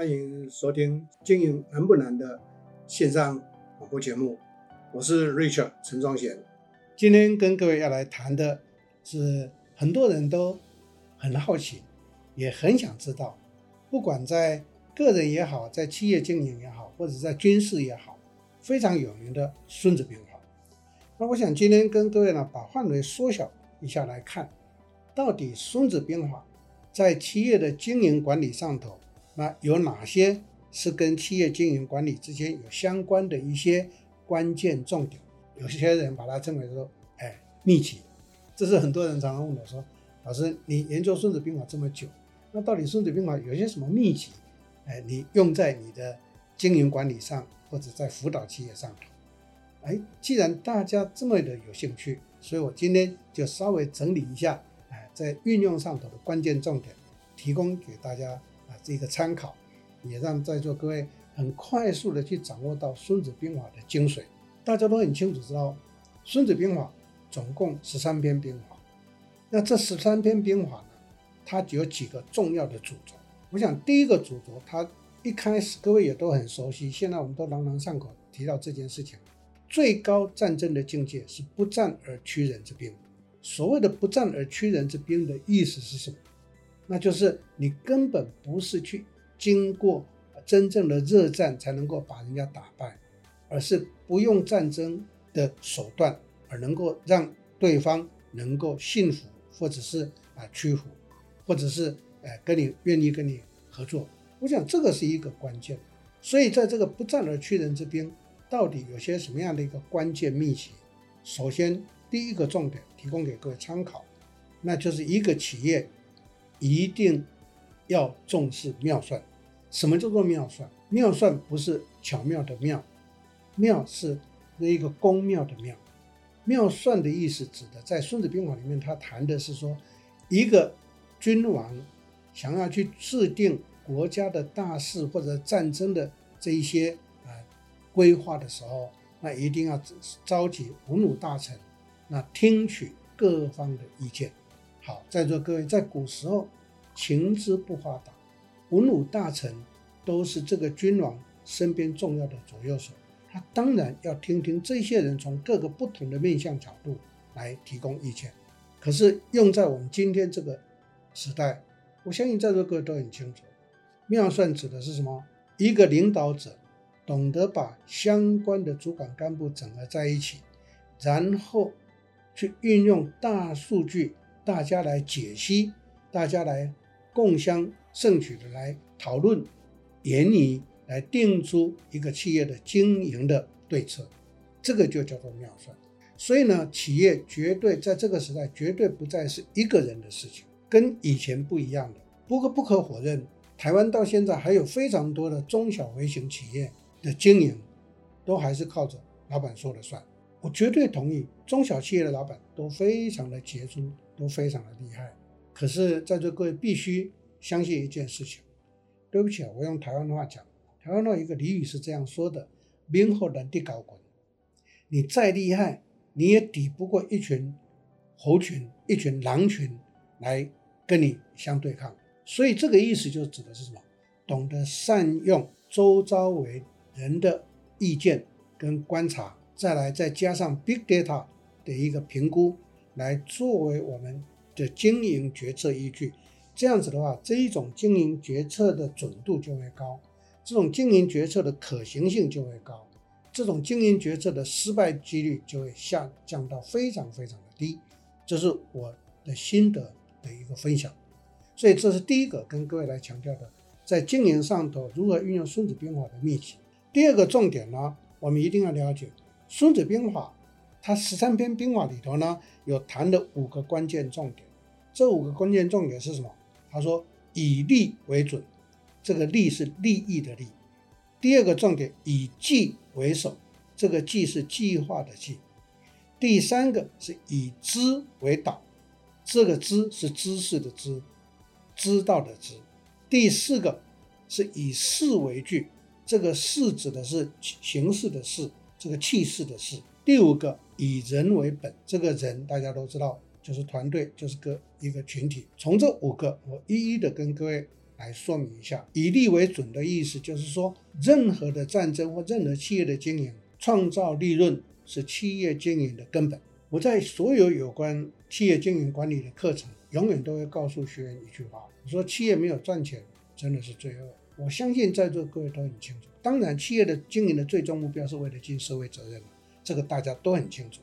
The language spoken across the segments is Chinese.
欢迎收听《经营难不难》的线上广播节目，我是 Richard 陈宗贤。今天跟各位要来谈的是很多人都很好奇，也很想知道，不管在个人也好，在企业经营也好，或者在军事也好，非常有名的《孙子兵法》。那我想今天跟各位呢，把范围缩小一下来看，到底《孙子兵法》在企业的经营管理上头。那有哪些是跟企业经营管理之间有相关的一些关键重点？有些人把它称为说，哎，秘籍。这是很多人常常问我说，老师，你研究《孙子兵法》这么久，那到底《孙子兵法》有些什么秘籍？哎，你用在你的经营管理上，或者在辅导企业上头？哎，既然大家这么的有兴趣，所以我今天就稍微整理一下，哎，在运用上头的关键重点，提供给大家。啊，这个参考，也让在座各位很快速的去掌握到《孙子兵法》的精髓。大家都很清楚知道，《孙子兵法》总共十三篇兵法。那这十三篇兵法呢，它有几个重要的主轴。我想第一个主轴，它一开始各位也都很熟悉，现在我们都朗朗上口提到这件事情。最高战争的境界是不战而屈人之兵。所谓的不战而屈人之兵的意思是什么？那就是你根本不是去经过真正的热战才能够把人家打败，而是不用战争的手段而能够让对方能够信服，或者是啊屈服，或者是哎跟你愿意跟你合作。我想这个是一个关键。所以在这个不战而屈人之兵，到底有些什么样的一个关键秘籍？首先第一个重点提供给各位参考，那就是一个企业。一定要重视妙算。什么叫做妙算？妙算不是巧妙的妙，妙是那一个宫庙的庙。妙算的意思指的，在《孙子兵法》里面，他谈的是说，一个君王想要去制定国家的大事或者战争的这一些啊规划的时候，那一定要召集文武大臣，那听取各方的意见。好，在座各位，在古时候，情之不发达，文武大臣都是这个君王身边重要的左右手，他当然要听听这些人从各个不同的面向角度来提供意见。可是用在我们今天这个时代，我相信在座各位都很清楚，妙算指的是什么？一个领导者懂得把相关的主管干部整合在一起，然后去运用大数据。大家来解析，大家来共襄盛举的来讨论、研拟，来定出一个企业的经营的对策，这个就叫做妙算。所以呢，企业绝对在这个时代绝对不再是一个人的事情，跟以前不一样的。不过不可否认，台湾到现在还有非常多的中小微型企业的经营，都还是靠着老板说了算。我绝对同意，中小企业的老板都非常的杰出。都非常的厉害，可是在座各位必须相信一件事情。对不起啊，我用台湾话讲，台湾的一个俚语是这样说的：“明后人的高官，你再厉害，你也抵不过一群猴群、一群狼群来跟你相对抗。”所以这个意思就指的是什么？懂得善用周遭为人的意见跟观察，再来再加上 big data 的一个评估。来作为我们的经营决策依据，这样子的话，这一种经营决策的准度就会高，这种经营决策的可行性就会高，这种经营决策的失败几率就会下降到非常非常的低。这是我的心得的一个分享，所以这是第一个跟各位来强调的，在经营上头如何运用《孙子兵法》的秘籍。第二个重点呢，我们一定要了解《孙子兵法》。他十三篇兵法里头呢，有谈的五个关键重点。这五个关键重点是什么？他说以利为准，这个利是利益的利。第二个重点以计为首，这个计是计划的计。第三个是以知为导，这个知是知识的知，知道的知。第四个是以势为据，这个势指的是形势的势，这个气势的势。第五个以人为本，这个人大家都知道，就是团队，就是个一个群体。从这五个，我一一的跟各位来说明一下。以利为准的意思就是说，任何的战争或任何企业的经营，创造利润是企业经营的根本。我在所有有关企业经营管理的课程，永远都会告诉学员一句话：我说企业没有赚钱，真的是罪恶。我相信在座各位都很清楚。当然，企业的经营的最终目标是为了尽社会责任，这个大家都很清楚。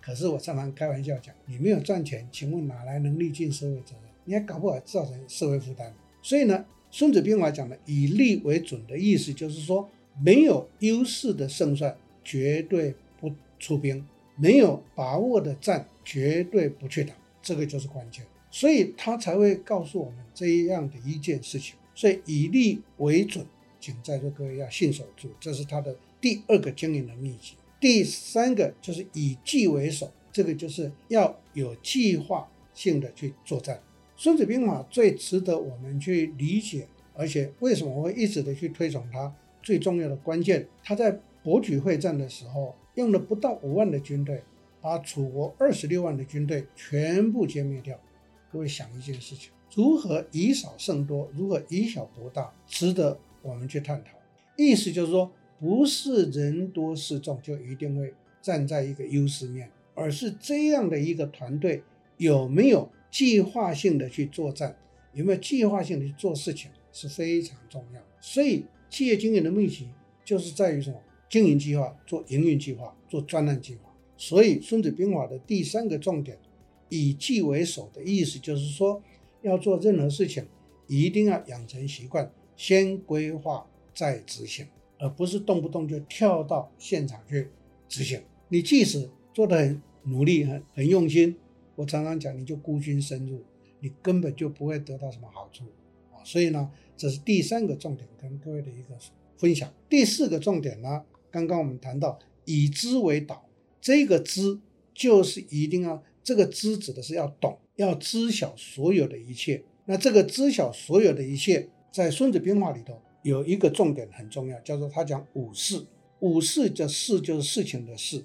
可是我常常开玩笑讲，你没有赚钱，请问哪来能力尽社会责任？你还搞不好造成社会负担。所以呢，《孙子兵法》讲的“以利为准”的意思就是说，没有优势的胜算绝对不出兵，没有把握的战绝对不去打，这个就是关键。所以他才会告诉我们这样的一件事情。所以以利为准，请在座各位要信守住，这是他的第二个经营的秘籍。第三个就是以计为首，这个就是要有计划性的去作战。孙子兵法最值得我们去理解，而且为什么会一直的去推崇它？最重要的关键，他在博举会战的时候用了不到五万的军队，把楚国二十六万的军队全部歼灭掉。各位想一件事情：如何以少胜多？如何以小博大？值得我们去探讨。意思就是说。不是人多势众就一定会站在一个优势面，而是这样的一个团队有没有计划性的去作战，有没有计划性的去做事情是非常重要。所以企业经营的秘籍就是在于什么？经营计划、做营运计划、做专案计划。所以《孙子兵法》的第三个重点，以计为首的意思就是说，要做任何事情，一定要养成习惯，先规划再执行。而不是动不动就跳到现场去执行。你即使做得很努力、很很用心，我常常讲，你就孤军深入，你根本就不会得到什么好处啊。所以呢，这是第三个重点，跟各位的一个分享。第四个重点呢，刚刚我们谈到以知为导，这个知就是一定要这个知指的是要懂，要知晓所有的一切。那这个知晓所有的一切，在《孙子兵法》里头。有一个重点很重要，叫做他讲五事。五事的事就是事情的事。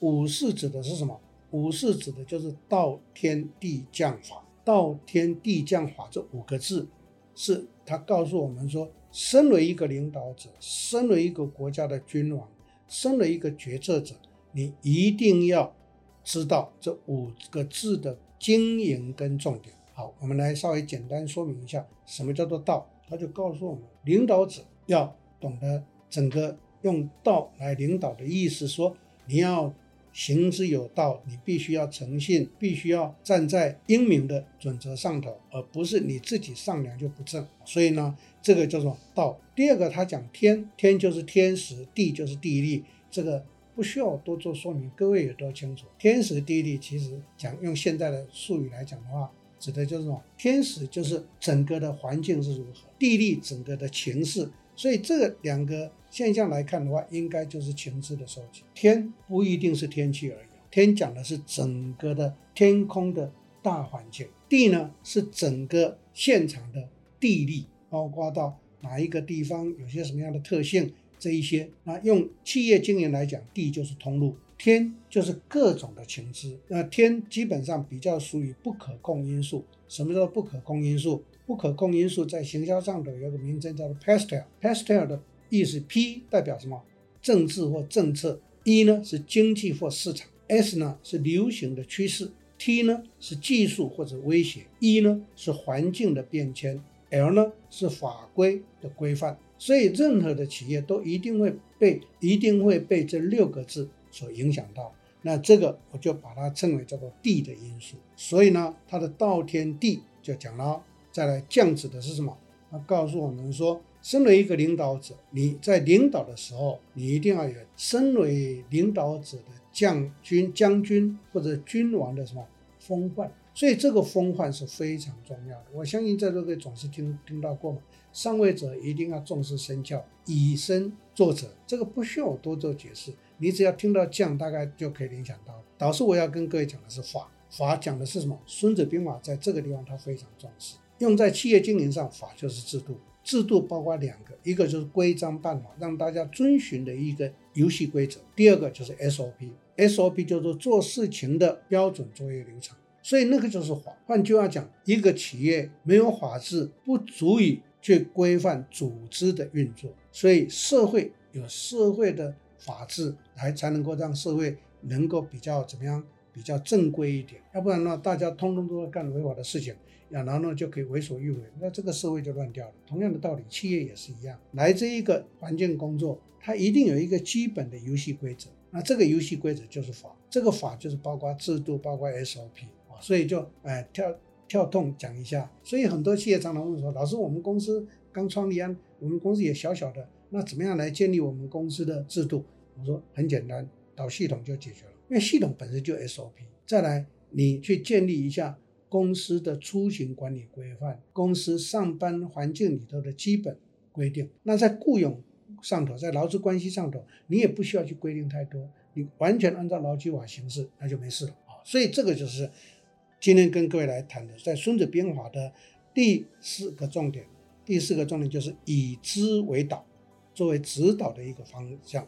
五事指的是什么？五事指的就是道、天、地、将、法。道、天、地、将、法这五个字，是他告诉我们说，身为一个领导者，身为一个国家的君王，身为一个决策者，你一定要知道这五个字的经营跟重点。好，我们来稍微简单说明一下，什么叫做道。他就告诉我们，领导者要懂得整个用道来领导的意思，说你要行之有道，你必须要诚信，必须要站在英明的准则上头，而不是你自己上梁就不正。所以呢，这个叫做道。第二个，他讲天，天就是天时，地就是地利，这个不需要多做说明，各位也都清楚。天时地利其实讲用现在的术语来讲的话。指的就是什么？天时就是整个的环境是如何，地利整个的情势。所以这两个现象来看的话，应该就是情势的收集。天不一定是天气而已，天讲的是整个的天空的大环境。地呢是整个现场的地利，包括到哪一个地方有些什么样的特性，这一些。那用企业经营来讲，地就是通路。天就是各种的情资，那天基本上比较属于不可控因素。什么叫不可控因素？不可控因素在行销上的有个名称叫做 Pastel，Pastel 的意思，P 代表什么？政治或政策，E 呢是经济或市场，S 呢是流行的趋势，T 呢是技术或者威胁，E 呢是环境的变迁，L 呢是法规的规范。所以任何的企业都一定会被一定会被这六个字。所影响到，那这个我就把它称为叫做地的因素。所以呢，它的道天地就讲了。再来降指的是什么？他告诉我们说，身为一个领导者，你在领导的时候，你一定要有身为领导者的将军、将军或者君王的什么风范。所以这个风范是非常重要的。我相信在座各位总是听听到过嘛。上位者一定要重视身教，以身作则。这个不需要我多做解释。你只要听到将，大概就可以联想到。导师，我要跟各位讲的是法，法讲的是什么？孙子兵法在这个地方他非常重视，用在企业经营上，法就是制度。制度包括两个，一个就是规章办法，让大家遵循的一个游戏规则；第二个就是 SOP，SOP 就是做事情的标准作业流程。所以那个就是法。换句话讲，一个企业没有法治，不足以去规范组织的运作。所以社会有社会的法治，来才能够让社会能够比较怎么样，比较正规一点。要不然呢，大家通通都在干违法的事情。然后呢，就可以为所欲为，那这个社会就乱掉了。同样的道理，企业也是一样。来这一个环境工作，它一定有一个基本的游戏规则。那这个游戏规则就是法，这个法就是包括制度，包括 SOP 啊。所以就哎跳跳痛讲一下。所以很多企业常常问说：“老师，我们公司刚创立啊，我们公司也小小的，那怎么样来建立我们公司的制度？”我说很简单，导系统就解决了，因为系统本身就 SOP。再来，你去建立一下。公司的出行管理规范，公司上班环境里头的基本规定。那在雇佣上头，在劳资关系上头，你也不需要去规定太多，你完全按照劳基法行事，那就没事了啊。所以这个就是今天跟各位来谈的，在《孙子兵法》的第四个重点。第四个重点就是以知为导，作为指导的一个方向。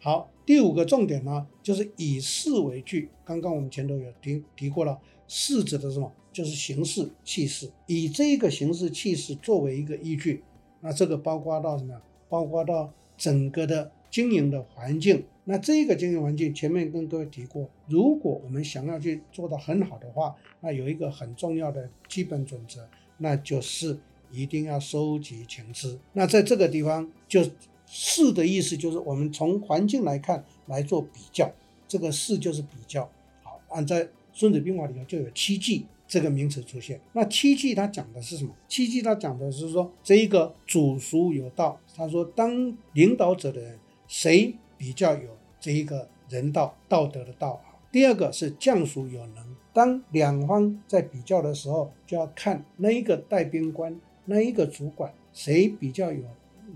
好，第五个重点呢，就是以事为据。刚刚我们前头有提提过了。事指的是什么？就是形势气势，以这个形势气势作为一个依据，那这个包括到什么？包括到整个的经营的环境。那这个经营环境前面跟各位提过，如果我们想要去做到很好的话，那有一个很重要的基本准则，那就是一定要收集情资。那在这个地方，就是的意思就是我们从环境来看来做比较，这个是就是比较。好，按在。《孙子兵法》里头就有七计这个名词出现。那七计它讲的是什么？七计它讲的是说，这一个主孰有道。他说，当领导者的人谁比较有这一个人道、道德的道啊？第二个是将孰有能。当两方在比较的时候，就要看那一个带兵官、那一个主管谁比较有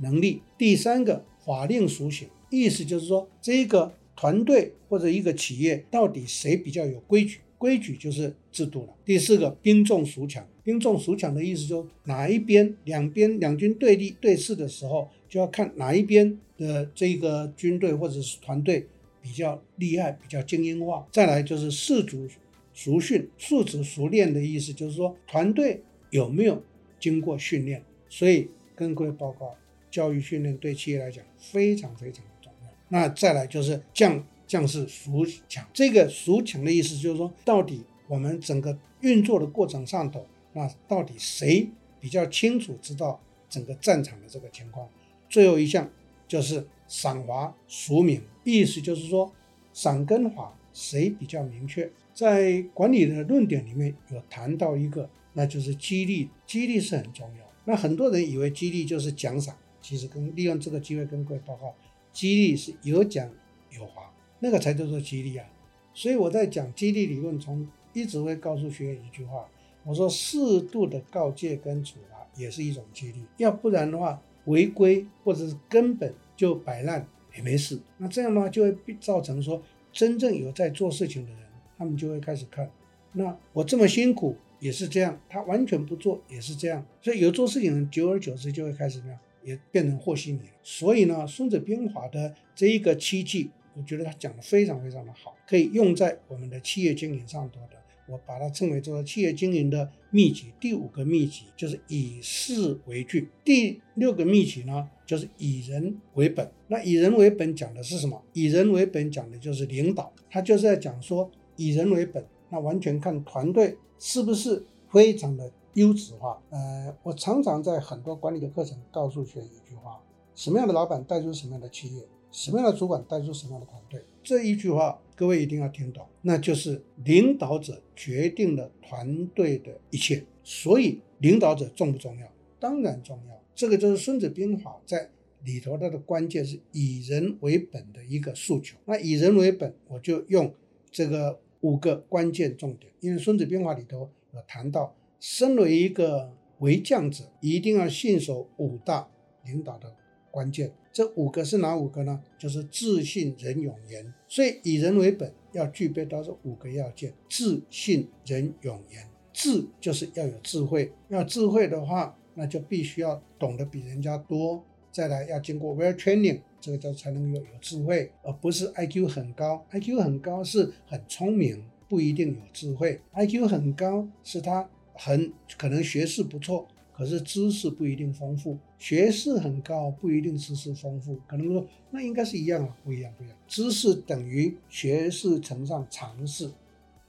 能力。第三个法令孰行，意思就是说，这个团队或者一个企业到底谁比较有规矩？规矩就是制度了。第四个，兵重孰强？兵重孰强的意思就是哪一边两边两军对立对峙的时候，就要看哪一边的这个军队或者是团队比较厉害，比较精英化。再来就是士卒熟训？士卒孰练的意思就是说团队有没有经过训练。所以跟各位报告，教育训练对企业来讲非常非常的重要。那再来就是将。将士孰强？这个孰强的意思就是说，到底我们整个运作的过程上头，那到底谁比较清楚知道整个战场的这个情况？最后一项就是赏罚孰明，意思就是说，赏跟罚谁比较明确？在管理的论点里面有谈到一个，那就是激励，激励是很重要。那很多人以为激励就是奖赏，其实跟利用这个机会跟各位报告，激励是有奖有罚。那个才叫做激励啊！所以我在讲激励理论，从一直会告诉学员一句话：我说适度的告诫跟处罚也是一种激励，要不然的话，违规或者是根本就摆烂也没事。那这样的话就会造成说，真正有在做事情的人，他们就会开始看，那我这么辛苦也是这样，他完全不做也是这样，所以有做事情的人，久而久之就会开始怎么样，也变成和稀泥了。所以呢，《孙子兵法》的这一个七计。我觉得他讲的非常非常的好，可以用在我们的企业经营上头的。我把它称为做企业经营的秘籍。第五个秘籍就是以事为据。第六个秘籍呢，就是以人为本。那以人为本讲的是什么？以人为本讲的就是领导。他就是在讲说以人为本，那完全看团队是不是非常的优质化。呃，我常常在很多管理的课程告诉学员一句话：什么样的老板带出什么样的企业。什么样的主管带出什么样的团队？这一句话各位一定要听懂，那就是领导者决定了团队的一切。所以领导者重不重要？当然重要。这个就是《孙子兵法》在里头它的关键是以人为本的一个诉求。那以人为本，我就用这个五个关键重点，因为《孙子兵法》里头有谈到，身为一个为将者，一定要信守五大领导的关键。这五个是哪五个呢？就是自、信、仁、勇、严。所以以人为本，要具备到这五个要件：自、信、仁、勇、严。智就是要有智慧，要智慧的话，那就必须要懂得比人家多。再来要经过 well training，这个叫才能有有智慧，而不是 IQ 很高。IQ 很高是很聪明，不一定有智慧。IQ 很高是他很可能学识不错。可是知识不一定丰富，学识很高不一定知识丰富。可能说那应该是一样啊，不一样，不一样。知识等于学识乘上常识，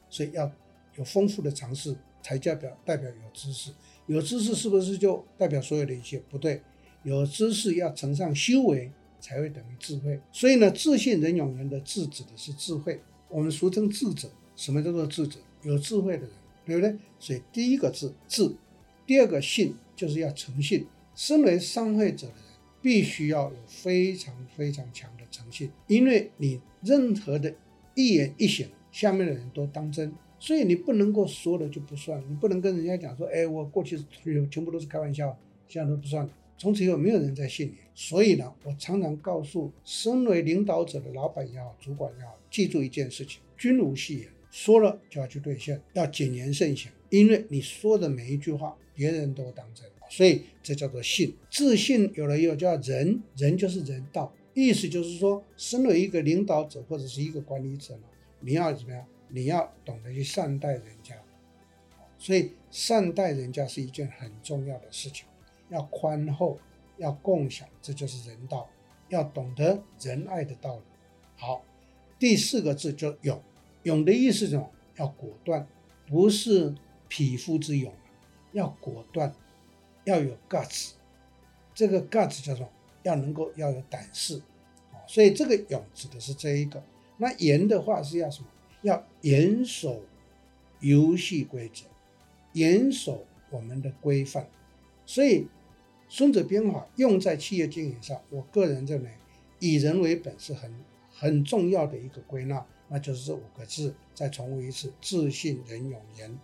所以要有丰富的常识才代表代表有知识。有知识是不是就代表所有的一切？不对，有知识要乘上修为才会等于智慧。所以呢，智信仁勇严的智指的是智慧，我们俗称智者。什么叫做智者？有智慧的人，对不对？所以第一个智智。第二个信就是要诚信，身为商会者的人，必须要有非常非常强的诚信，因为你任何的一言一行，下面的人都当真，所以你不能够说了就不算，你不能跟人家讲说，哎，我过去全部都是开玩笑，现在都不算，从此以后没有人再信你。所以呢，我常常告诉身为领导者的老板也好，主管也好，记住一件事情：君无戏言，说了就要去兑现，要谨言慎行，因为你说的每一句话。别人都当真，所以这叫做信。自信有了以后叫仁，仁就是人道，意思就是说，身为一个领导者或者是一个管理者呢，你要怎么样？你要懂得去善待人家，所以善待人家是一件很重要的事情。要宽厚，要共享，这就是人道。要懂得仁爱的道理。好，第四个字叫勇，勇的意思是什么？要果断，不是匹夫之勇。要果断，要有 guts，这个 guts 叫做要能够要有胆识，所以这个勇指的是这一个。那严的话是要什么？要严守游戏规则，严守我们的规范。所以《孙子兵法》用在企业经营上，我个人认为以人为本是很很重要的一个归纳，那就是这五个字。再重复一次：自信人勇言。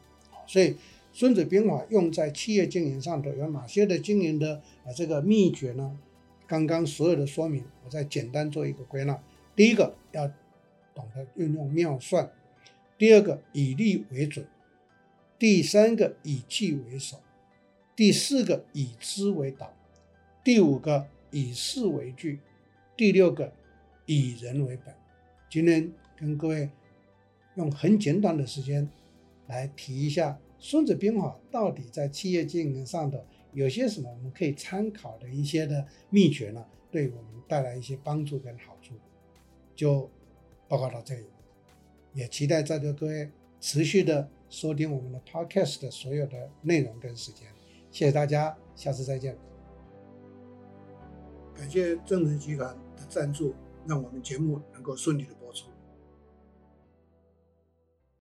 所以。孙子兵法用在企业经营上头有哪些的经营的啊这个秘诀呢？刚刚所有的说明，我再简单做一个归纳。第一个要懂得运用妙算，第二个以利为准，第三个以计为首，第四个以资为导，第五个以事为据，第六个以人为本。今天跟各位用很简短的时间来提一下。孙子兵法到底在企业经营上的有些什么我们可以参考的一些的秘诀呢？对我们带来一些帮助跟好处，就报告到这里。也期待在座各位持续的收听我们的 Podcast 的所有的内容跟时间。谢谢大家，下次再见。感谢正成集团的赞助，让我们节目能够顺利的播。